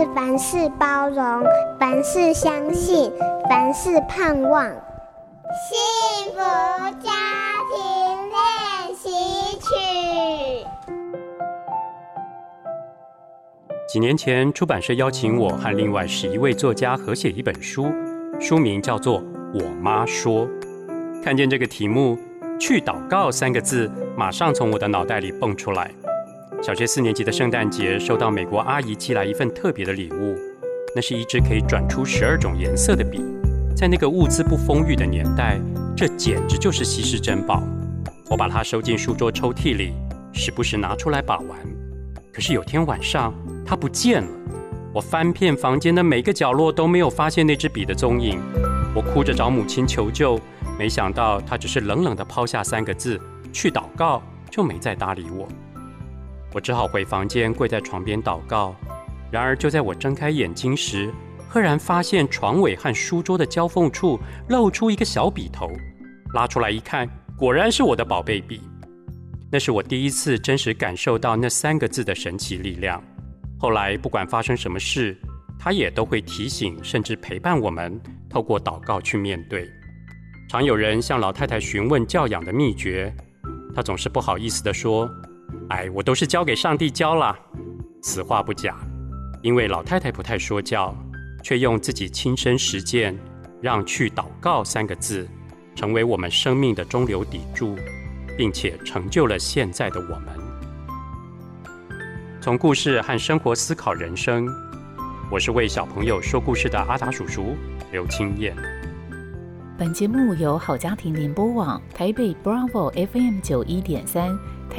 是凡事包容，凡事相信，凡事盼望。幸福家庭练习曲。几年前，出版社邀请我和另外十一位作家合写一本书，书名叫做《我妈说》。看见这个题目，“去祷告”三个字，马上从我的脑袋里蹦出来。小学四年级的圣诞节，收到美国阿姨寄来一份特别的礼物，那是一支可以转出十二种颜色的笔。在那个物资不丰裕的年代，这简直就是稀世珍宝。我把它收进书桌抽屉里，时不时拿出来把玩。可是有天晚上，它不见了。我翻遍房间的每个角落，都没有发现那支笔的踪影。我哭着找母亲求救，没想到她只是冷冷地抛下三个字：“去祷告”，就没再搭理我。我只好回房间，跪在床边祷告。然而，就在我睁开眼睛时，赫然发现床尾和书桌的交缝处露出一个小笔头。拉出来一看，果然是我的宝贝笔。那是我第一次真实感受到那三个字的神奇力量。后来，不管发生什么事，它也都会提醒，甚至陪伴我们，透过祷告去面对。常有人向老太太询问教养的秘诀，她总是不好意思地说。哎，我都是交给上帝教了。此话不假，因为老太太不太说教，却用自己亲身实践，让“去祷告”三个字成为我们生命的中流砥柱，并且成就了现在的我们。从故事和生活思考人生，我是为小朋友说故事的阿达叔叔刘清燕。本节目由好家庭联播网台北 Bravo FM 九一点三。